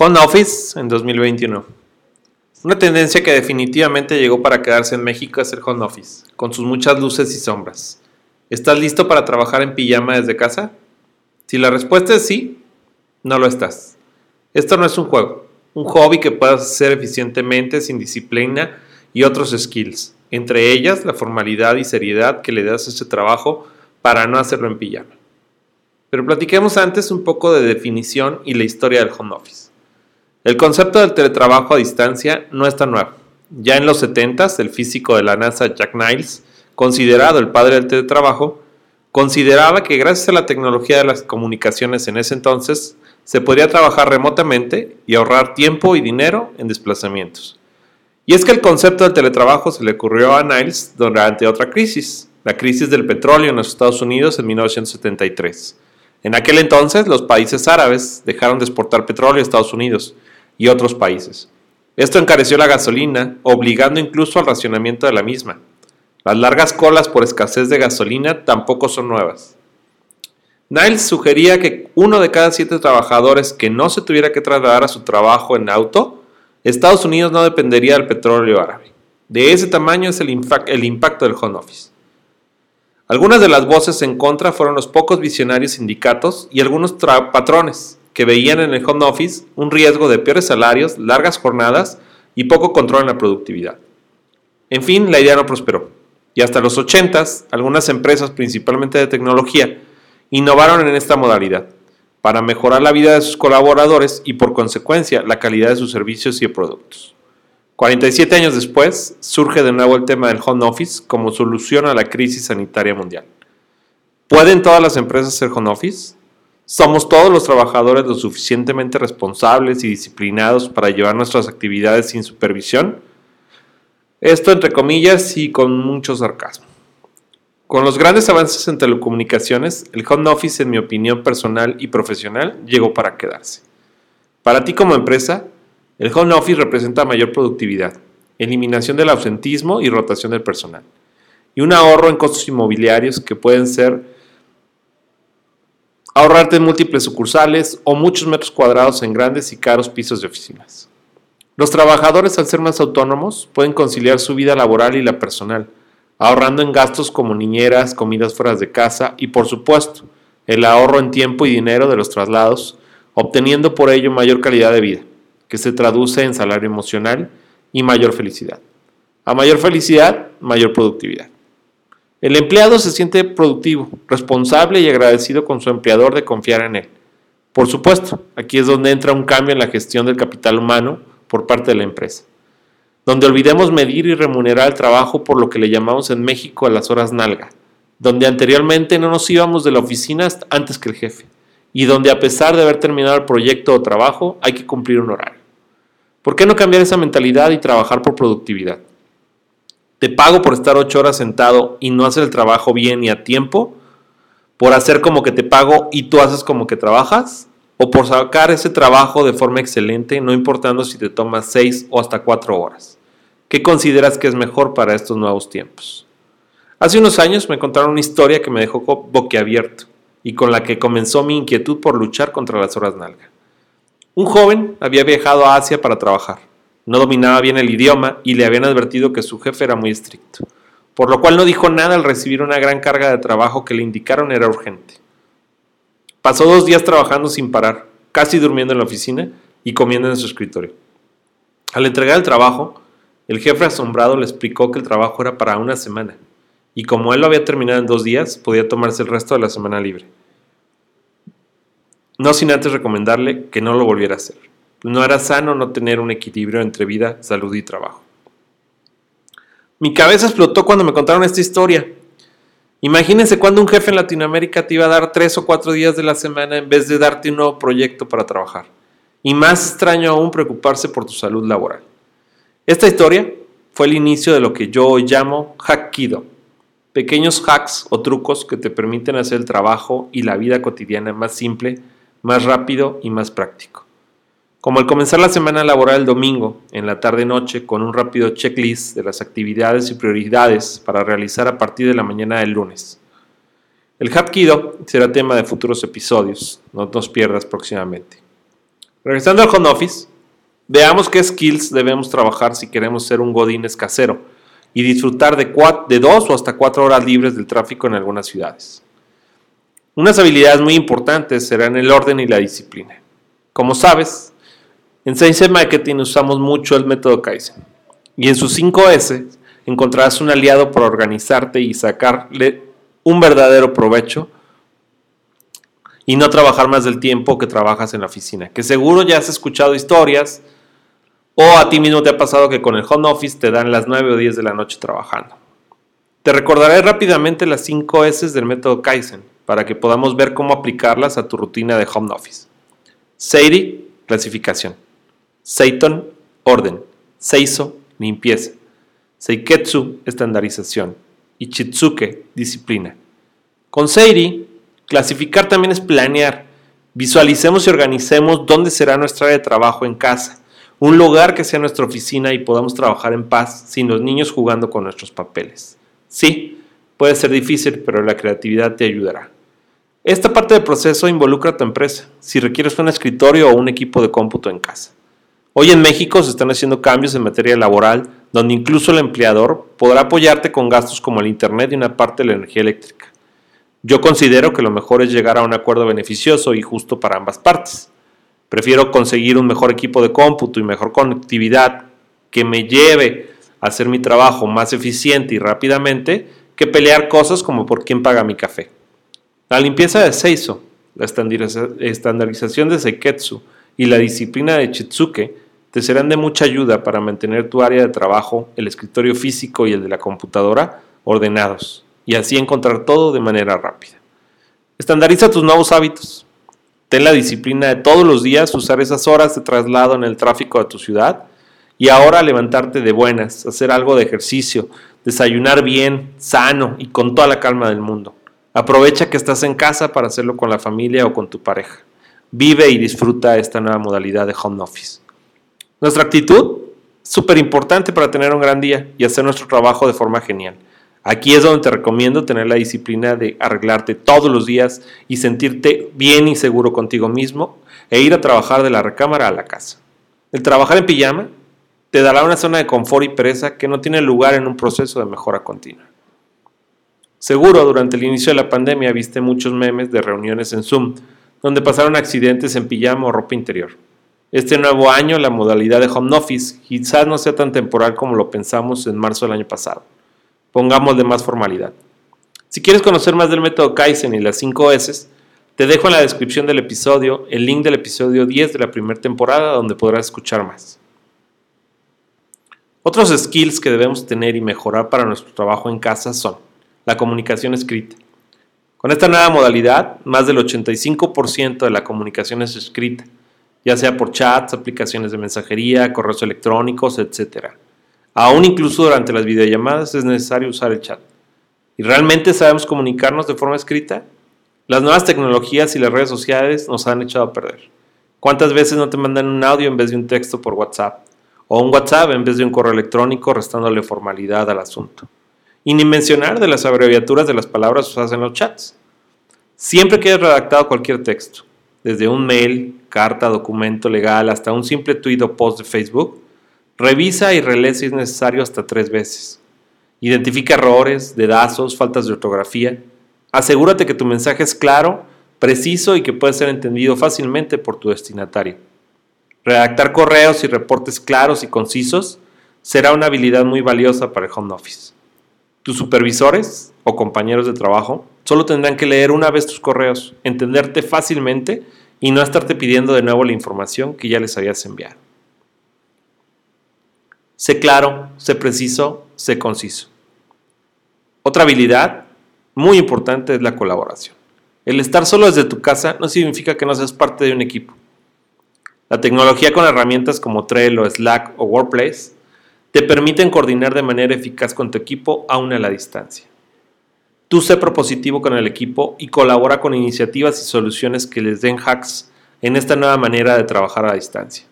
Home Office en 2021. Una tendencia que definitivamente llegó para quedarse en México es el Home Office, con sus muchas luces y sombras. ¿Estás listo para trabajar en pijama desde casa? Si la respuesta es sí, no lo estás. Esto no es un juego, un hobby que puedas hacer eficientemente sin disciplina y otros skills, entre ellas la formalidad y seriedad que le das a este trabajo para no hacerlo en pijama. Pero platiquemos antes un poco de definición y la historia del home office. El concepto del teletrabajo a distancia no es tan nuevo. Ya en los 70 el físico de la NASA Jack Niles, considerado el padre del teletrabajo, consideraba que gracias a la tecnología de las comunicaciones en ese entonces, se podría trabajar remotamente y ahorrar tiempo y dinero en desplazamientos. Y es que el concepto del teletrabajo se le ocurrió a Niles durante otra crisis, la crisis del petróleo en los Estados Unidos en 1973. En aquel entonces los países árabes dejaron de exportar petróleo a Estados Unidos y otros países. Esto encareció la gasolina, obligando incluso al racionamiento de la misma. Las largas colas por escasez de gasolina tampoco son nuevas. Niles sugería que uno de cada siete trabajadores que no se tuviera que trasladar a su trabajo en auto, Estados Unidos no dependería del petróleo árabe. De ese tamaño es el, impacto del home office. Algunas de las voces en contra fueron los pocos visionarios sindicatos y algunos patrones, que veían en el home office un riesgo de peores salarios, largas jornadas y poco control en la productividad. En fin, la idea no prosperó. Y hasta los 80 algunas empresas, principalmente de tecnología, innovaron en esta modalidad para mejorar la vida de sus colaboradores y por consecuencia la calidad de sus servicios y productos. 47 años después, surge de nuevo el tema del home office como solución a la crisis sanitaria mundial. ¿Pueden todas las empresas hacer home office? ¿Somos todos los trabajadores lo suficientemente responsables y disciplinados para llevar nuestras actividades sin supervisión? Esto entre comillas y con mucho sarcasmo. Con los grandes avances en telecomunicaciones, el home office, en mi opinión personal y profesional, llegó para quedarse. Para ti como empresa, el home office representa mayor productividad, eliminación del ausentismo y rotación del personal, y un ahorro en costos inmobiliarios que pueden ser ahorrarte múltiples sucursales o muchos metros cuadrados en grandes y caros pisos de oficinas. Los trabajadores, al ser más autónomos, pueden conciliar su vida laboral y la personal, ahorrando en gastos como niñeras, comidas fuera de casa y, por supuesto, el ahorro en tiempo y dinero de los traslados, obteniendo por ello mayor calidad de vida, que se traduce en salario emocional y mayor felicidad. A mayor felicidad, mayor productividad. El empleado se siente productivo, responsable y agradecido con su empleador de confiar en él. Por supuesto, aquí es donde entra un cambio en la gestión del capital humano por parte de la empresa, donde olvidemos medir y remunerar el trabajo por lo que le llamamos en México a las horas nalga, donde anteriormente no nos íbamos de la oficina antes que el jefe, y donde a pesar de haber terminado el proyecto o trabajo hay que cumplir un horario. ¿Por qué no cambiar esa mentalidad y trabajar por productividad? ¿Te pago por estar ocho horas sentado y no hacer el trabajo bien y a tiempo? ¿Por hacer como que te pago y tú haces como que trabajas? ¿O por sacar ese trabajo de forma excelente, no importando si te tomas seis o hasta cuatro horas? ¿Qué consideras que es mejor para estos nuevos tiempos? Hace unos años me contaron una historia que me dejó boquiabierto y con la que comenzó mi inquietud por luchar contra las horas nalga. Un joven había viajado a Asia para trabajar no dominaba bien el idioma y le habían advertido que su jefe era muy estricto, por lo cual no dijo nada al recibir una gran carga de trabajo que le indicaron era urgente. Pasó dos días trabajando sin parar, casi durmiendo en la oficina y comiendo en su escritorio. Al entregar el trabajo, el jefe asombrado le explicó que el trabajo era para una semana, y como él lo había terminado en dos días, podía tomarse el resto de la semana libre. No sin antes recomendarle que no lo volviera a hacer. No era sano no tener un equilibrio entre vida, salud y trabajo. Mi cabeza explotó cuando me contaron esta historia. Imagínense cuando un jefe en Latinoamérica te iba a dar tres o cuatro días de la semana en vez de darte un nuevo proyecto para trabajar. Y más extraño aún preocuparse por tu salud laboral. Esta historia fue el inicio de lo que yo hoy llamo Hackido. Pequeños hacks o trucos que te permiten hacer el trabajo y la vida cotidiana más simple, más rápido y más práctico. Como al comenzar la semana laboral el domingo, en la tarde-noche, con un rápido checklist de las actividades y prioridades para realizar a partir de la mañana del lunes. El Hapkido será tema de futuros episodios, no nos pierdas próximamente. Regresando al home office, veamos qué skills debemos trabajar si queremos ser un godín casero y disfrutar de, de dos o hasta cuatro horas libres del tráfico en algunas ciudades. Unas habilidades muy importantes serán el orden y la disciplina. Como sabes, en Science Marketing usamos mucho el método Kaizen y en sus 5 S encontrarás un aliado para organizarte y sacarle un verdadero provecho y no trabajar más del tiempo que trabajas en la oficina. Que seguro ya has escuchado historias o a ti mismo te ha pasado que con el home office te dan las 9 o 10 de la noche trabajando. Te recordaré rápidamente las 5 S del método Kaizen para que podamos ver cómo aplicarlas a tu rutina de home office. Seiri, clasificación. Seiton, orden. Seiso, limpieza. Seiketsu, estandarización. Y Chitsuke, disciplina. Con Seiri, clasificar también es planear. Visualicemos y organicemos dónde será nuestra área de trabajo en casa. Un lugar que sea nuestra oficina y podamos trabajar en paz sin los niños jugando con nuestros papeles. Sí, puede ser difícil, pero la creatividad te ayudará. Esta parte del proceso involucra a tu empresa, si requieres un escritorio o un equipo de cómputo en casa. Hoy en México se están haciendo cambios en materia laboral donde incluso el empleador podrá apoyarte con gastos como el Internet y una parte de la energía eléctrica. Yo considero que lo mejor es llegar a un acuerdo beneficioso y justo para ambas partes. Prefiero conseguir un mejor equipo de cómputo y mejor conectividad que me lleve a hacer mi trabajo más eficiente y rápidamente que pelear cosas como por quién paga mi café. La limpieza de Seiso, la estandarización de Seiketsu y la disciplina de Chitsuke te serán de mucha ayuda para mantener tu área de trabajo, el escritorio físico y el de la computadora ordenados y así encontrar todo de manera rápida. Estandariza tus nuevos hábitos. Ten la disciplina de todos los días usar esas horas de traslado en el tráfico de tu ciudad y ahora levantarte de buenas, hacer algo de ejercicio, desayunar bien, sano y con toda la calma del mundo. Aprovecha que estás en casa para hacerlo con la familia o con tu pareja. Vive y disfruta esta nueva modalidad de home office. Nuestra actitud súper importante para tener un gran día y hacer nuestro trabajo de forma genial. Aquí es donde te recomiendo tener la disciplina de arreglarte todos los días y sentirte bien y seguro contigo mismo e ir a trabajar de la recámara a la casa. El trabajar en pijama te dará una zona de confort y pereza que no tiene lugar en un proceso de mejora continua. Seguro durante el inicio de la pandemia viste muchos memes de reuniones en Zoom donde pasaron accidentes en pijama o ropa interior. Este nuevo año la modalidad de home office quizás no sea tan temporal como lo pensamos en marzo del año pasado. Pongámosle más formalidad. Si quieres conocer más del método Kaizen y las 5 S, te dejo en la descripción del episodio el link del episodio 10 de la primera temporada donde podrás escuchar más. Otros skills que debemos tener y mejorar para nuestro trabajo en casa son la comunicación escrita. Con esta nueva modalidad, más del 85% de la comunicación es escrita ya sea por chats, aplicaciones de mensajería, correos electrónicos, etc. Aún incluso durante las videollamadas es necesario usar el chat. ¿Y realmente sabemos comunicarnos de forma escrita? Las nuevas tecnologías y las redes sociales nos han echado a perder. ¿Cuántas veces no te mandan un audio en vez de un texto por WhatsApp? O un WhatsApp en vez de un correo electrónico restándole formalidad al asunto. Y ni mencionar de las abreviaturas de las palabras usadas en los chats. Siempre que hayas redactado cualquier texto, desde un mail, carta, documento legal, hasta un simple tweet o post de Facebook, revisa y relee si es necesario hasta tres veces. Identifica errores, dedazos, faltas de ortografía. Asegúrate que tu mensaje es claro, preciso y que puede ser entendido fácilmente por tu destinatario. Redactar correos y reportes claros y concisos será una habilidad muy valiosa para el home office. Tus supervisores o compañeros de trabajo solo tendrán que leer una vez tus correos, entenderte fácilmente y no estarte pidiendo de nuevo la información que ya les habías enviado. Sé claro, sé preciso, sé conciso. Otra habilidad muy importante es la colaboración. El estar solo desde tu casa no significa que no seas parte de un equipo. La tecnología con herramientas como Trello, Slack o Workplace te permiten coordinar de manera eficaz con tu equipo aún a la distancia. Tú sé propositivo con el equipo y colabora con iniciativas y soluciones que les den hacks en esta nueva manera de trabajar a distancia.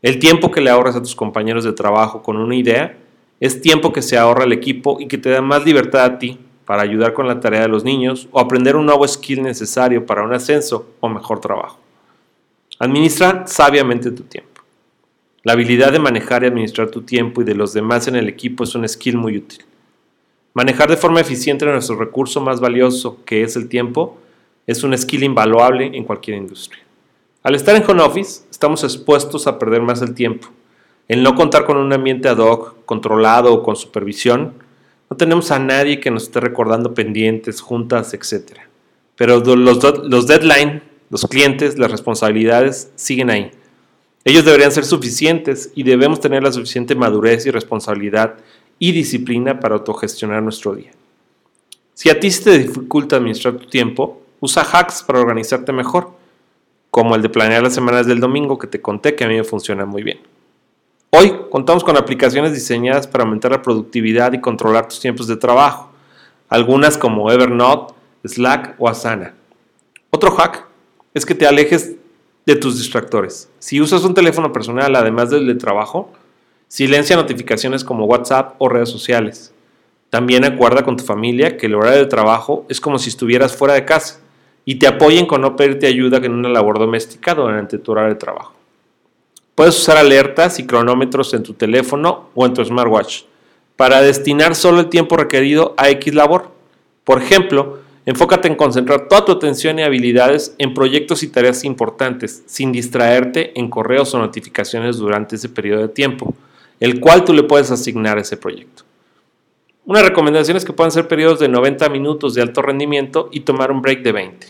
El tiempo que le ahorras a tus compañeros de trabajo con una idea es tiempo que se ahorra el equipo y que te da más libertad a ti para ayudar con la tarea de los niños o aprender un nuevo skill necesario para un ascenso o mejor trabajo. Administra sabiamente tu tiempo. La habilidad de manejar y administrar tu tiempo y de los demás en el equipo es un skill muy útil. Manejar de forma eficiente nuestro recurso más valioso, que es el tiempo, es un skill invaluable en cualquier industria. Al estar en home office, estamos expuestos a perder más el tiempo. El no contar con un ambiente ad hoc, controlado o con supervisión, no tenemos a nadie que nos esté recordando pendientes, juntas, etc. Pero los, los deadline, los clientes, las responsabilidades siguen ahí. Ellos deberían ser suficientes y debemos tener la suficiente madurez y responsabilidad y disciplina para autogestionar nuestro día. Si a ti se te dificulta administrar tu tiempo, usa hacks para organizarte mejor, como el de planear las semanas del domingo que te conté que a mí me funciona muy bien. Hoy contamos con aplicaciones diseñadas para aumentar la productividad y controlar tus tiempos de trabajo, algunas como Evernote, Slack o Asana. Otro hack es que te alejes de tus distractores. Si usas un teléfono personal además del de trabajo, silencia notificaciones como WhatsApp o redes sociales. También acuerda con tu familia que el horario de trabajo es como si estuvieras fuera de casa y te apoyen con no pedirte ayuda en una labor doméstica durante tu horario de trabajo. Puedes usar alertas y cronómetros en tu teléfono o en tu smartwatch para destinar solo el tiempo requerido a X labor. Por ejemplo, enfócate en concentrar toda tu atención y habilidades en proyectos y tareas importantes, sin distraerte en correos o notificaciones durante ese periodo de tiempo, el cual tú le puedes asignar ese proyecto. Una recomendación es que puedan ser periodos de 90 minutos de alto rendimiento y tomar un break de 20.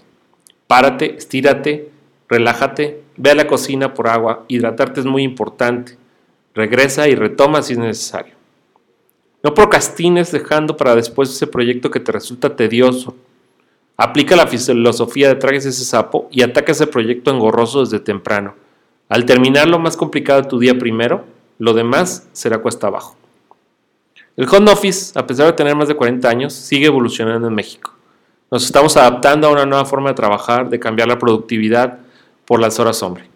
Párate, estírate, relájate, ve a la cocina por agua, hidratarte es muy importante. Regresa y retoma si es necesario. No procrastines dejando para después ese proyecto que te resulta tedioso. Aplica la filosofía de tragues ese sapo y ataca ese proyecto engorroso desde temprano. Al terminar lo más complicado tu día primero, lo demás será cuesta abajo. El home office, a pesar de tener más de 40 años, sigue evolucionando en México. Nos estamos adaptando a una nueva forma de trabajar, de cambiar la productividad, por las horas hombre.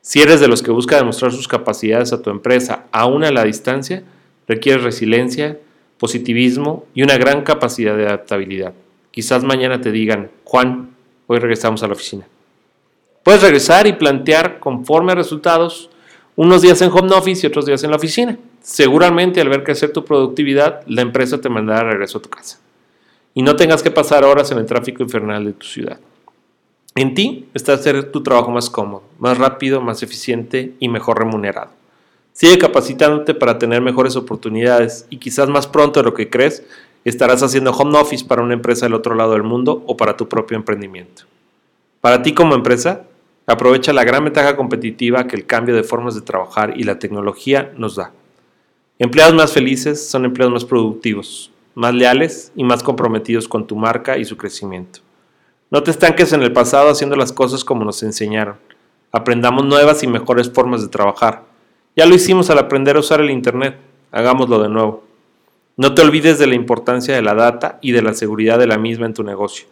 Si eres de los que busca demostrar sus capacidades a tu empresa aún a la distancia, requieres resiliencia, positivismo y una gran capacidad de adaptabilidad. Quizás mañana te digan, Juan, hoy regresamos a la oficina. Puedes regresar y plantear conforme a resultados unos días en home office y otros días en la oficina. Seguramente al ver crecer tu productividad, la empresa te mandará regreso a tu casa. Y no tengas que pasar horas en el tráfico infernal de tu ciudad. En ti está hacer tu trabajo más cómodo, más rápido, más eficiente y mejor remunerado. Sigue capacitándote para tener mejores oportunidades y quizás más pronto de lo que crees estarás haciendo home office para una empresa del otro lado del mundo o para tu propio emprendimiento. Para ti como empresa, aprovecha la gran ventaja competitiva que el cambio de formas de trabajar y la tecnología nos da. Empleados más felices son empleados más productivos, más leales y más comprometidos con tu marca y su crecimiento. No te estanques en el pasado haciendo las cosas como nos enseñaron. Aprendamos nuevas y mejores formas de trabajar. Ya lo hicimos al aprender a usar el Internet. Hagámoslo de nuevo. No te olvides de la importancia de la data y de la seguridad de la misma en tu negocio.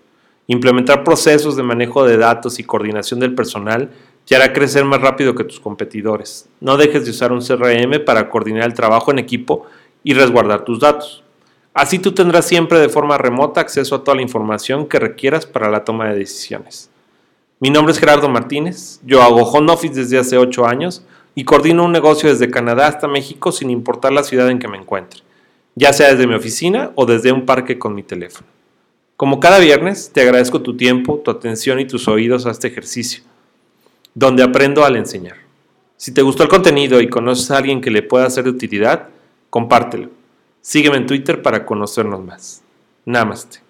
Implementar procesos de manejo de datos y coordinación del personal te hará crecer más rápido que tus competidores. No dejes de usar un CRM para coordinar el trabajo en equipo y resguardar tus datos. Así tú tendrás siempre de forma remota acceso a toda la información que requieras para la toma de decisiones. Mi nombre es Gerardo Martínez, yo hago home office desde hace 8 años y coordino un negocio desde Canadá hasta México sin importar la ciudad en que me encuentre, ya sea desde mi oficina o desde un parque con mi teléfono. Como cada viernes, te agradezco tu tiempo, tu atención y tus oídos a este ejercicio, donde aprendo al enseñar. Si te gustó el contenido y conoces a alguien que le pueda ser de utilidad, compártelo. Sígueme en Twitter para conocernos más. Namaste.